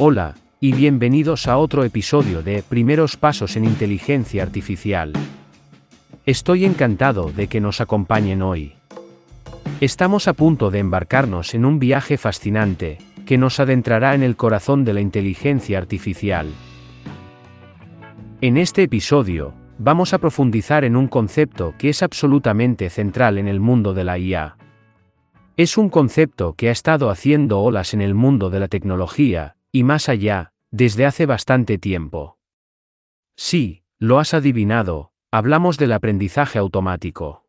Hola, y bienvenidos a otro episodio de Primeros Pasos en Inteligencia Artificial. Estoy encantado de que nos acompañen hoy. Estamos a punto de embarcarnos en un viaje fascinante, que nos adentrará en el corazón de la inteligencia artificial. En este episodio, vamos a profundizar en un concepto que es absolutamente central en el mundo de la IA. Es un concepto que ha estado haciendo olas en el mundo de la tecnología, y más allá, desde hace bastante tiempo. Sí, lo has adivinado, hablamos del aprendizaje automático.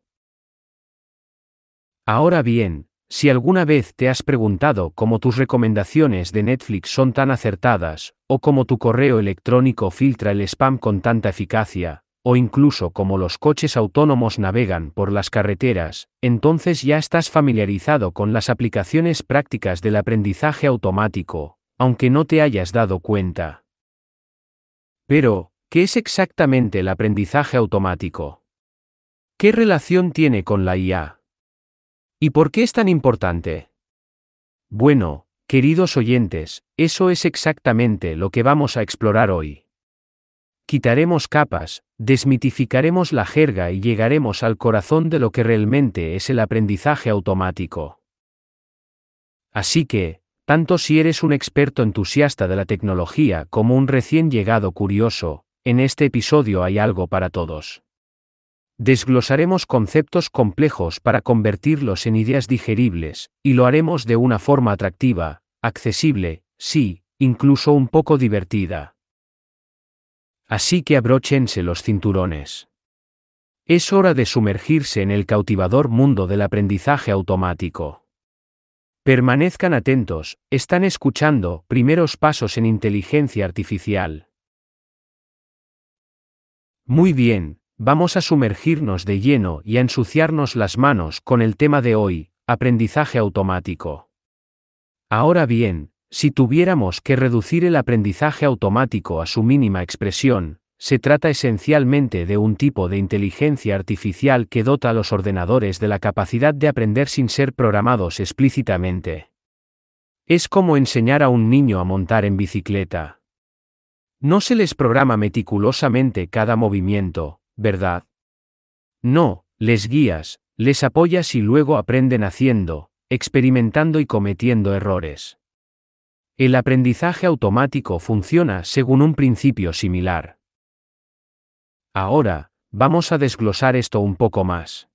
Ahora bien, si alguna vez te has preguntado cómo tus recomendaciones de Netflix son tan acertadas, o cómo tu correo electrónico filtra el spam con tanta eficacia, o incluso cómo los coches autónomos navegan por las carreteras, entonces ya estás familiarizado con las aplicaciones prácticas del aprendizaje automático, aunque no te hayas dado cuenta. Pero, ¿qué es exactamente el aprendizaje automático? ¿Qué relación tiene con la IA? ¿Y por qué es tan importante? Bueno, queridos oyentes, eso es exactamente lo que vamos a explorar hoy. Quitaremos capas, desmitificaremos la jerga y llegaremos al corazón de lo que realmente es el aprendizaje automático. Así que, tanto si eres un experto entusiasta de la tecnología como un recién llegado curioso, en este episodio hay algo para todos. Desglosaremos conceptos complejos para convertirlos en ideas digeribles, y lo haremos de una forma atractiva, accesible, sí, incluso un poco divertida. Así que abróchense los cinturones. Es hora de sumergirse en el cautivador mundo del aprendizaje automático. Permanezcan atentos, están escuchando primeros pasos en inteligencia artificial. Muy bien, vamos a sumergirnos de lleno y a ensuciarnos las manos con el tema de hoy, aprendizaje automático. Ahora bien, si tuviéramos que reducir el aprendizaje automático a su mínima expresión, se trata esencialmente de un tipo de inteligencia artificial que dota a los ordenadores de la capacidad de aprender sin ser programados explícitamente. Es como enseñar a un niño a montar en bicicleta. No se les programa meticulosamente cada movimiento, ¿verdad? No, les guías, les apoyas y luego aprenden haciendo, experimentando y cometiendo errores. El aprendizaje automático funciona según un principio similar. Ahora, vamos a desglosar esto un poco más.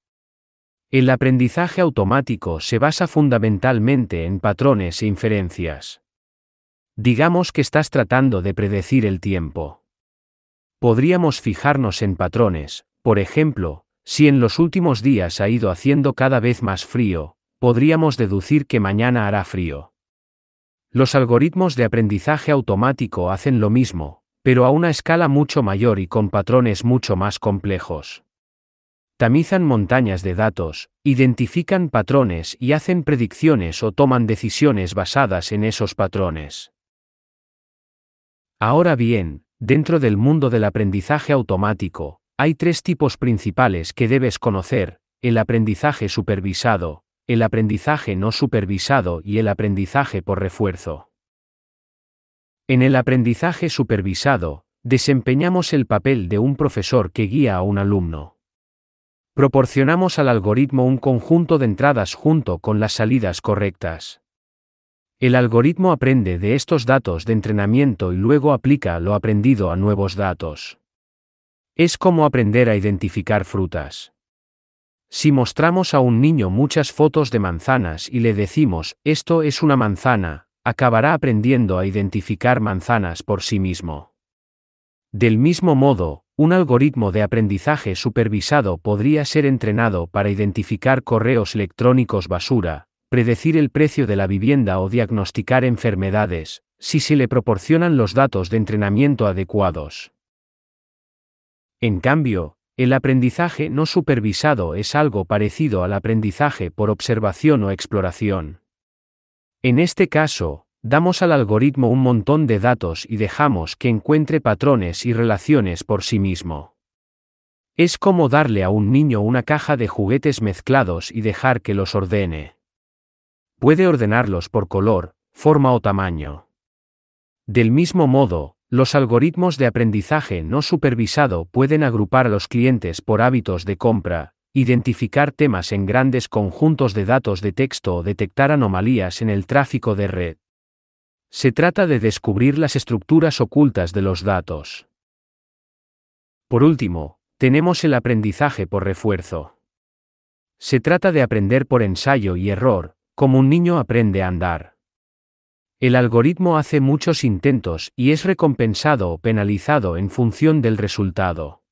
El aprendizaje automático se basa fundamentalmente en patrones e inferencias. Digamos que estás tratando de predecir el tiempo. Podríamos fijarnos en patrones, por ejemplo, si en los últimos días ha ido haciendo cada vez más frío, podríamos deducir que mañana hará frío. Los algoritmos de aprendizaje automático hacen lo mismo, pero a una escala mucho mayor y con patrones mucho más complejos. Tamizan montañas de datos, identifican patrones y hacen predicciones o toman decisiones basadas en esos patrones. Ahora bien, dentro del mundo del aprendizaje automático, hay tres tipos principales que debes conocer, el aprendizaje supervisado, el aprendizaje no supervisado y el aprendizaje por refuerzo. En el aprendizaje supervisado, desempeñamos el papel de un profesor que guía a un alumno. Proporcionamos al algoritmo un conjunto de entradas junto con las salidas correctas. El algoritmo aprende de estos datos de entrenamiento y luego aplica lo aprendido a nuevos datos. Es como aprender a identificar frutas. Si mostramos a un niño muchas fotos de manzanas y le decimos, esto es una manzana, acabará aprendiendo a identificar manzanas por sí mismo. Del mismo modo, un algoritmo de aprendizaje supervisado podría ser entrenado para identificar correos electrónicos basura, predecir el precio de la vivienda o diagnosticar enfermedades, si se le proporcionan los datos de entrenamiento adecuados. En cambio, el aprendizaje no supervisado es algo parecido al aprendizaje por observación o exploración. En este caso, damos al algoritmo un montón de datos y dejamos que encuentre patrones y relaciones por sí mismo. Es como darle a un niño una caja de juguetes mezclados y dejar que los ordene. Puede ordenarlos por color, forma o tamaño. Del mismo modo, los algoritmos de aprendizaje no supervisado pueden agrupar a los clientes por hábitos de compra, identificar temas en grandes conjuntos de datos de texto o detectar anomalías en el tráfico de red. Se trata de descubrir las estructuras ocultas de los datos. Por último, tenemos el aprendizaje por refuerzo. Se trata de aprender por ensayo y error, como un niño aprende a andar. El algoritmo hace muchos intentos y es recompensado o penalizado en función del resultado.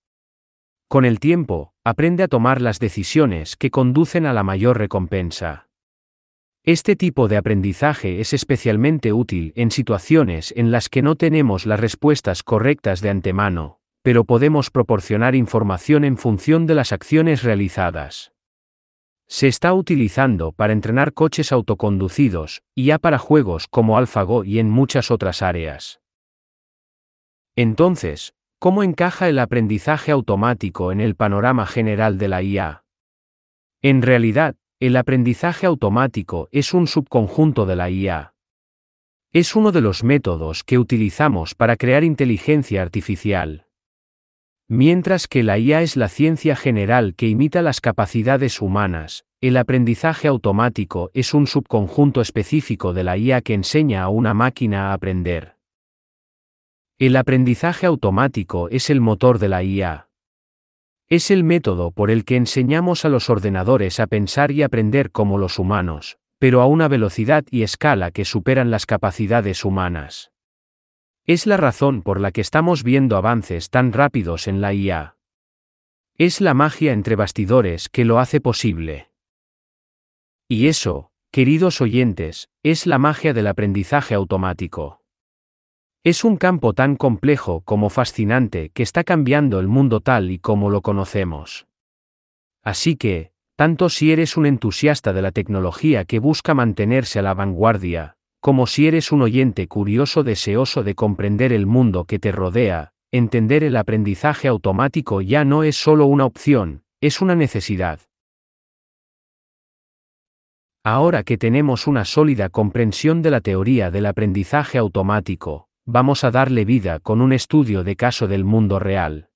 Con el tiempo, aprende a tomar las decisiones que conducen a la mayor recompensa. Este tipo de aprendizaje es especialmente útil en situaciones en las que no tenemos las respuestas correctas de antemano, pero podemos proporcionar información en función de las acciones realizadas. Se está utilizando para entrenar coches autoconducidos, y ya para juegos como AlphaGo y en muchas otras áreas. Entonces, ¿cómo encaja el aprendizaje automático en el panorama general de la IA? En realidad, el aprendizaje automático es un subconjunto de la IA. Es uno de los métodos que utilizamos para crear inteligencia artificial. Mientras que la IA es la ciencia general que imita las capacidades humanas, el aprendizaje automático es un subconjunto específico de la IA que enseña a una máquina a aprender. El aprendizaje automático es el motor de la IA. Es el método por el que enseñamos a los ordenadores a pensar y aprender como los humanos, pero a una velocidad y escala que superan las capacidades humanas. Es la razón por la que estamos viendo avances tan rápidos en la IA. Es la magia entre bastidores que lo hace posible. Y eso, queridos oyentes, es la magia del aprendizaje automático. Es un campo tan complejo como fascinante que está cambiando el mundo tal y como lo conocemos. Así que, tanto si eres un entusiasta de la tecnología que busca mantenerse a la vanguardia, como si eres un oyente curioso deseoso de comprender el mundo que te rodea, entender el aprendizaje automático ya no es solo una opción, es una necesidad. Ahora que tenemos una sólida comprensión de la teoría del aprendizaje automático, vamos a darle vida con un estudio de caso del mundo real.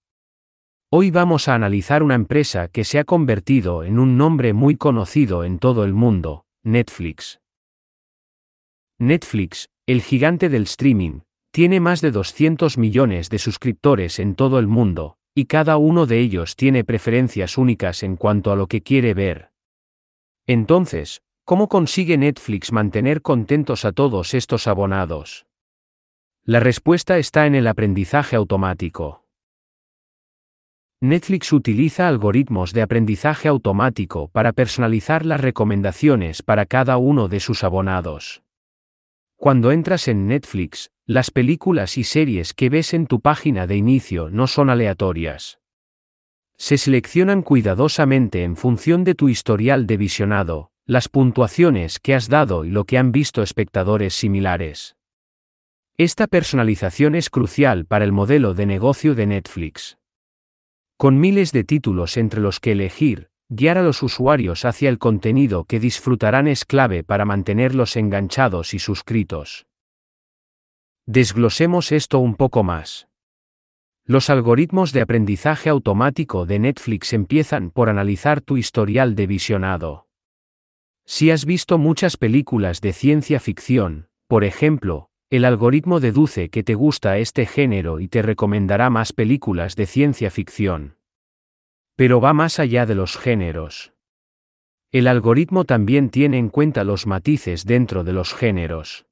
Hoy vamos a analizar una empresa que se ha convertido en un nombre muy conocido en todo el mundo, Netflix. Netflix, el gigante del streaming, tiene más de 200 millones de suscriptores en todo el mundo, y cada uno de ellos tiene preferencias únicas en cuanto a lo que quiere ver. Entonces, ¿cómo consigue Netflix mantener contentos a todos estos abonados? La respuesta está en el aprendizaje automático. Netflix utiliza algoritmos de aprendizaje automático para personalizar las recomendaciones para cada uno de sus abonados. Cuando entras en Netflix, las películas y series que ves en tu página de inicio no son aleatorias. Se seleccionan cuidadosamente en función de tu historial de visionado, las puntuaciones que has dado y lo que han visto espectadores similares. Esta personalización es crucial para el modelo de negocio de Netflix. Con miles de títulos entre los que elegir, guiar a los usuarios hacia el contenido que disfrutarán es clave para mantenerlos enganchados y suscritos. Desglosemos esto un poco más. Los algoritmos de aprendizaje automático de Netflix empiezan por analizar tu historial de visionado. Si has visto muchas películas de ciencia ficción, por ejemplo, el algoritmo deduce que te gusta este género y te recomendará más películas de ciencia ficción. Pero va más allá de los géneros. El algoritmo también tiene en cuenta los matices dentro de los géneros.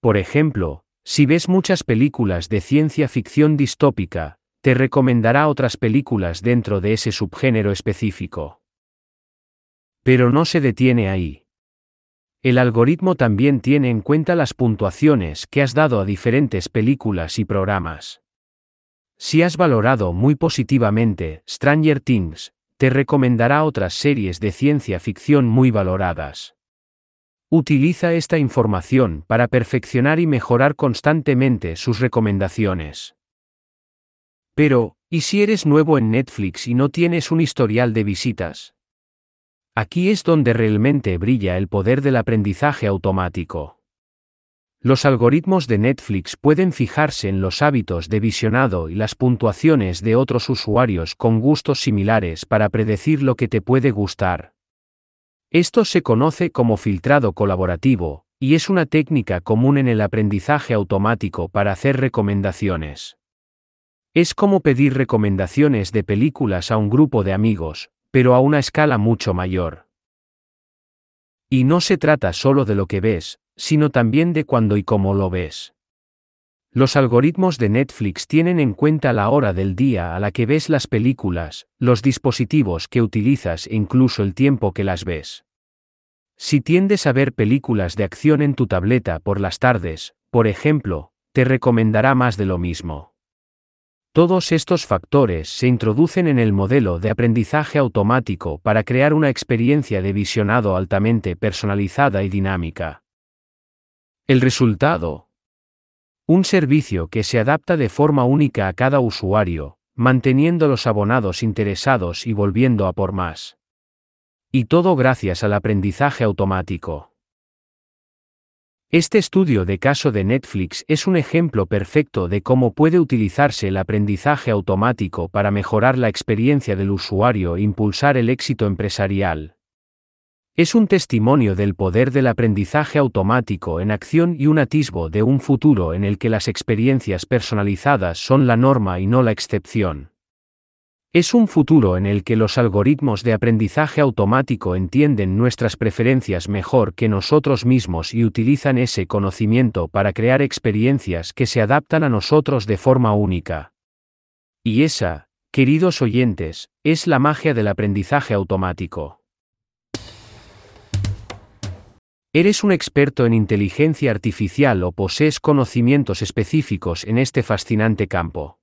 Por ejemplo, si ves muchas películas de ciencia ficción distópica, te recomendará otras películas dentro de ese subgénero específico. Pero no se detiene ahí. El algoritmo también tiene en cuenta las puntuaciones que has dado a diferentes películas y programas. Si has valorado muy positivamente Stranger Things, te recomendará otras series de ciencia ficción muy valoradas. Utiliza esta información para perfeccionar y mejorar constantemente sus recomendaciones. Pero, ¿y si eres nuevo en Netflix y no tienes un historial de visitas? Aquí es donde realmente brilla el poder del aprendizaje automático. Los algoritmos de Netflix pueden fijarse en los hábitos de visionado y las puntuaciones de otros usuarios con gustos similares para predecir lo que te puede gustar. Esto se conoce como filtrado colaborativo, y es una técnica común en el aprendizaje automático para hacer recomendaciones. Es como pedir recomendaciones de películas a un grupo de amigos, pero a una escala mucho mayor. Y no se trata solo de lo que ves, sino también de cuándo y cómo lo ves. Los algoritmos de Netflix tienen en cuenta la hora del día a la que ves las películas, los dispositivos que utilizas e incluso el tiempo que las ves. Si tiendes a ver películas de acción en tu tableta por las tardes, por ejemplo, te recomendará más de lo mismo. Todos estos factores se introducen en el modelo de aprendizaje automático para crear una experiencia de visionado altamente personalizada y dinámica. El resultado. Un servicio que se adapta de forma única a cada usuario, manteniendo los abonados interesados y volviendo a por más. Y todo gracias al aprendizaje automático. Este estudio de caso de Netflix es un ejemplo perfecto de cómo puede utilizarse el aprendizaje automático para mejorar la experiencia del usuario e impulsar el éxito empresarial. Es un testimonio del poder del aprendizaje automático en acción y un atisbo de un futuro en el que las experiencias personalizadas son la norma y no la excepción. Es un futuro en el que los algoritmos de aprendizaje automático entienden nuestras preferencias mejor que nosotros mismos y utilizan ese conocimiento para crear experiencias que se adaptan a nosotros de forma única. Y esa, queridos oyentes, es la magia del aprendizaje automático. ¿Eres un experto en inteligencia artificial o posees conocimientos específicos en este fascinante campo?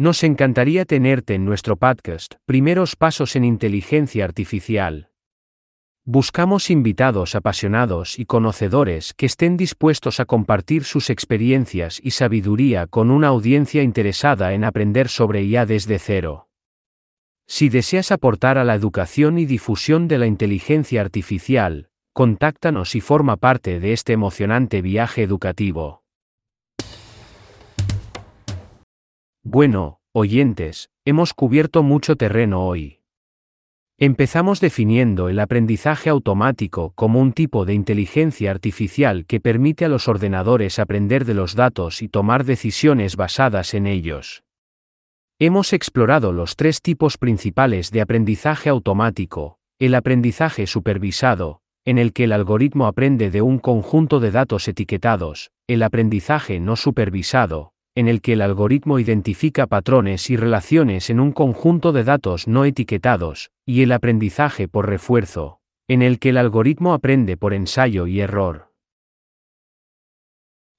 Nos encantaría tenerte en nuestro podcast, Primeros Pasos en Inteligencia Artificial. Buscamos invitados apasionados y conocedores que estén dispuestos a compartir sus experiencias y sabiduría con una audiencia interesada en aprender sobre IA desde cero. Si deseas aportar a la educación y difusión de la inteligencia artificial, contáctanos y forma parte de este emocionante viaje educativo. Bueno, oyentes, hemos cubierto mucho terreno hoy. Empezamos definiendo el aprendizaje automático como un tipo de inteligencia artificial que permite a los ordenadores aprender de los datos y tomar decisiones basadas en ellos. Hemos explorado los tres tipos principales de aprendizaje automático, el aprendizaje supervisado, en el que el algoritmo aprende de un conjunto de datos etiquetados, el aprendizaje no supervisado, en el que el algoritmo identifica patrones y relaciones en un conjunto de datos no etiquetados, y el aprendizaje por refuerzo, en el que el algoritmo aprende por ensayo y error.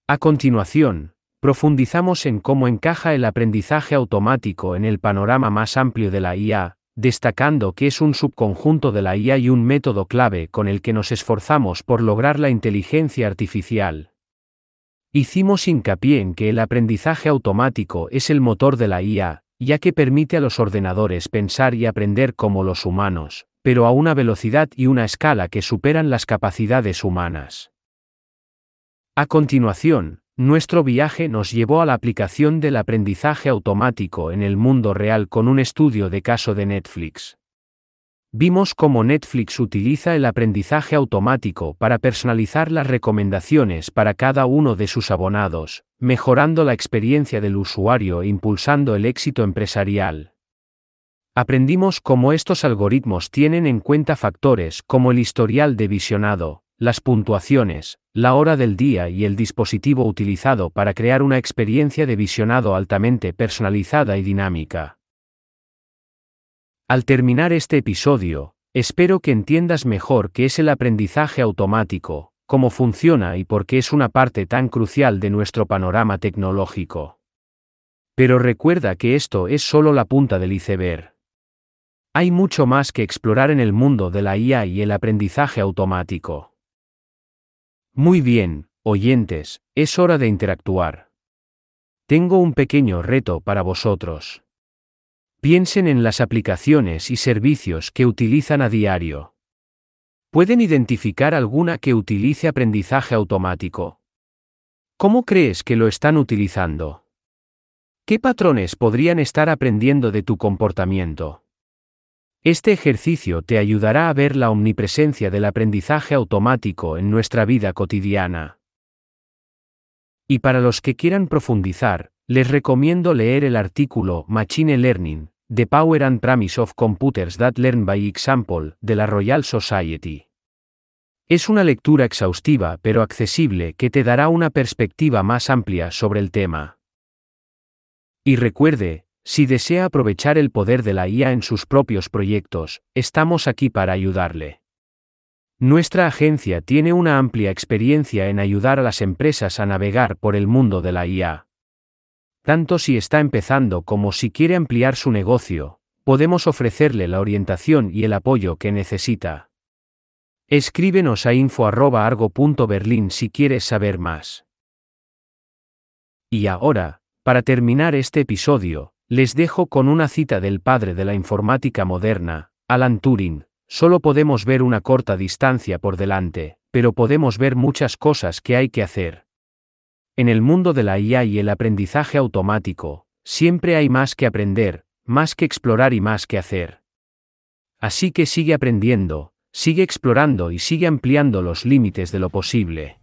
A continuación, profundizamos en cómo encaja el aprendizaje automático en el panorama más amplio de la IA, destacando que es un subconjunto de la IA y un método clave con el que nos esforzamos por lograr la inteligencia artificial. Hicimos hincapié en que el aprendizaje automático es el motor de la IA, ya que permite a los ordenadores pensar y aprender como los humanos, pero a una velocidad y una escala que superan las capacidades humanas. A continuación, nuestro viaje nos llevó a la aplicación del aprendizaje automático en el mundo real con un estudio de caso de Netflix. Vimos cómo Netflix utiliza el aprendizaje automático para personalizar las recomendaciones para cada uno de sus abonados, mejorando la experiencia del usuario e impulsando el éxito empresarial. Aprendimos cómo estos algoritmos tienen en cuenta factores como el historial de visionado, las puntuaciones, la hora del día y el dispositivo utilizado para crear una experiencia de visionado altamente personalizada y dinámica. Al terminar este episodio, espero que entiendas mejor qué es el aprendizaje automático, cómo funciona y por qué es una parte tan crucial de nuestro panorama tecnológico. Pero recuerda que esto es solo la punta del iceberg. Hay mucho más que explorar en el mundo de la IA y el aprendizaje automático. Muy bien, oyentes, es hora de interactuar. Tengo un pequeño reto para vosotros. Piensen en las aplicaciones y servicios que utilizan a diario. ¿Pueden identificar alguna que utilice aprendizaje automático? ¿Cómo crees que lo están utilizando? ¿Qué patrones podrían estar aprendiendo de tu comportamiento? Este ejercicio te ayudará a ver la omnipresencia del aprendizaje automático en nuestra vida cotidiana. Y para los que quieran profundizar, les recomiendo leer el artículo Machine Learning, The Power and Promise of Computers That Learn by Example, de la Royal Society. Es una lectura exhaustiva pero accesible que te dará una perspectiva más amplia sobre el tema. Y recuerde, si desea aprovechar el poder de la IA en sus propios proyectos, estamos aquí para ayudarle. Nuestra agencia tiene una amplia experiencia en ayudar a las empresas a navegar por el mundo de la IA. Tanto si está empezando como si quiere ampliar su negocio, podemos ofrecerle la orientación y el apoyo que necesita. Escríbenos a info.argo.berlin si quieres saber más. Y ahora, para terminar este episodio, les dejo con una cita del padre de la informática moderna, Alan Turing, solo podemos ver una corta distancia por delante, pero podemos ver muchas cosas que hay que hacer. En el mundo de la IA y el aprendizaje automático, siempre hay más que aprender, más que explorar y más que hacer. Así que sigue aprendiendo, sigue explorando y sigue ampliando los límites de lo posible.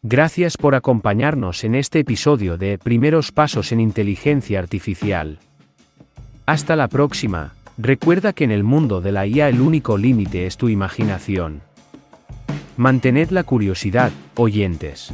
Gracias por acompañarnos en este episodio de Primeros Pasos en Inteligencia Artificial. Hasta la próxima, recuerda que en el mundo de la IA el único límite es tu imaginación. Mantened la curiosidad, oyentes.